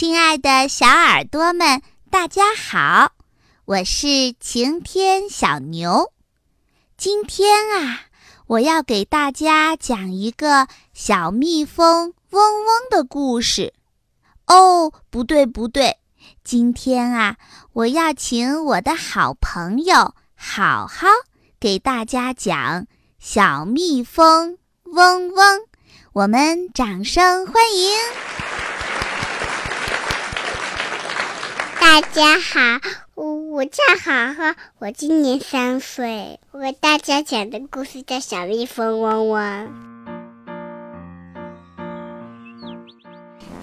亲爱的小耳朵们，大家好，我是晴天小牛。今天啊，我要给大家讲一个小蜜蜂嗡嗡的故事。哦，不对不对，今天啊，我要请我的好朋友好好给大家讲小蜜蜂嗡嗡。我们掌声欢迎！大家好，我叫好好，我今年三岁。我给大家讲的故事叫《小蜜蜂嗡嗡》。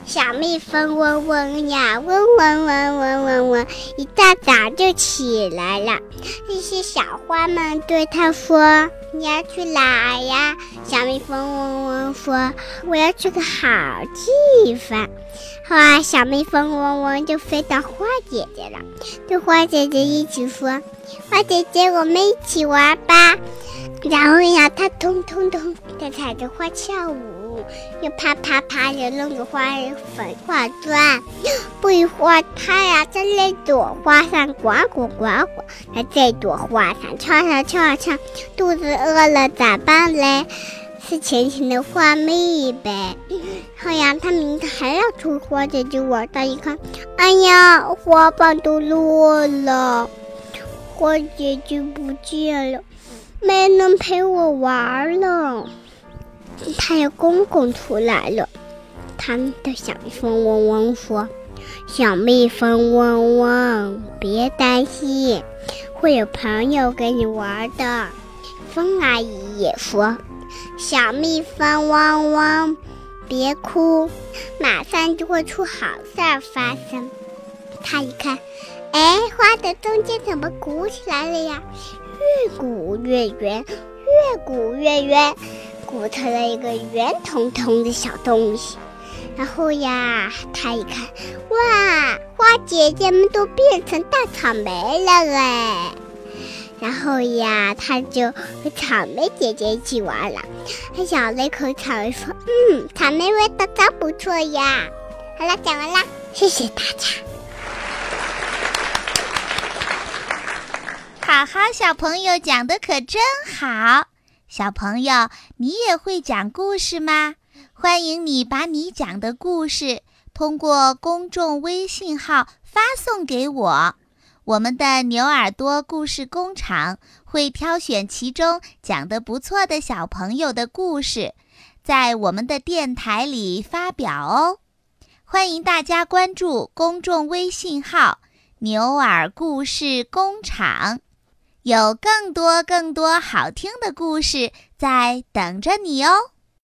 小蜜蜂嗡嗡呀，嗡嗡嗡嗡嗡嗡，一大早就起来了。那些小花们对它说：“你要去哪呀？”小蜜蜂嗡嗡说：“我要去个好地方。”哇，小蜜蜂嗡嗡就飞到花姐姐了，对花姐姐一起说：“花姐姐，我们一起玩吧。”然后呀，它咚咚咚的踩着花跳舞，又啪啪啪的弄个花粉化妆。不一会儿，它呀在那朵花上呱呱呱呱，在这朵花上跳跳跳跳。肚子饿了咋办嘞？吃甜甜的花蜜呗。后呀，它明天还要出花姐姐玩，它一看，哎呀，花瓣都落了，花姐姐不见了。没人陪我玩了，太阳公公出来了，他的小蜜蜂嗡嗡说：“小蜜蜂嗡嗡，别担心，会有朋友跟你玩的。”风阿姨也说：“小蜜蜂嗡嗡，别哭，马上就会出好事儿发生。”他一看，哎，花的中间怎么鼓起来了呀？越鼓越圆，越鼓越圆，鼓成了一个圆彤彤的小东西。然后呀，他一看，哇，花姐姐们都变成大草莓了哎！然后呀，他就和草莓姐姐一起玩了。他咬了一口草莓，说：“嗯，草莓味道真不错呀。”好了，讲完了，谢谢大家。好好，小朋友讲的可真好。小朋友，你也会讲故事吗？欢迎你把你讲的故事通过公众微信号发送给我。我们的牛耳朵故事工厂会挑选其中讲得不错的小朋友的故事，在我们的电台里发表哦。欢迎大家关注公众微信号“牛耳故事工厂”。有更多更多好听的故事在等着你哦！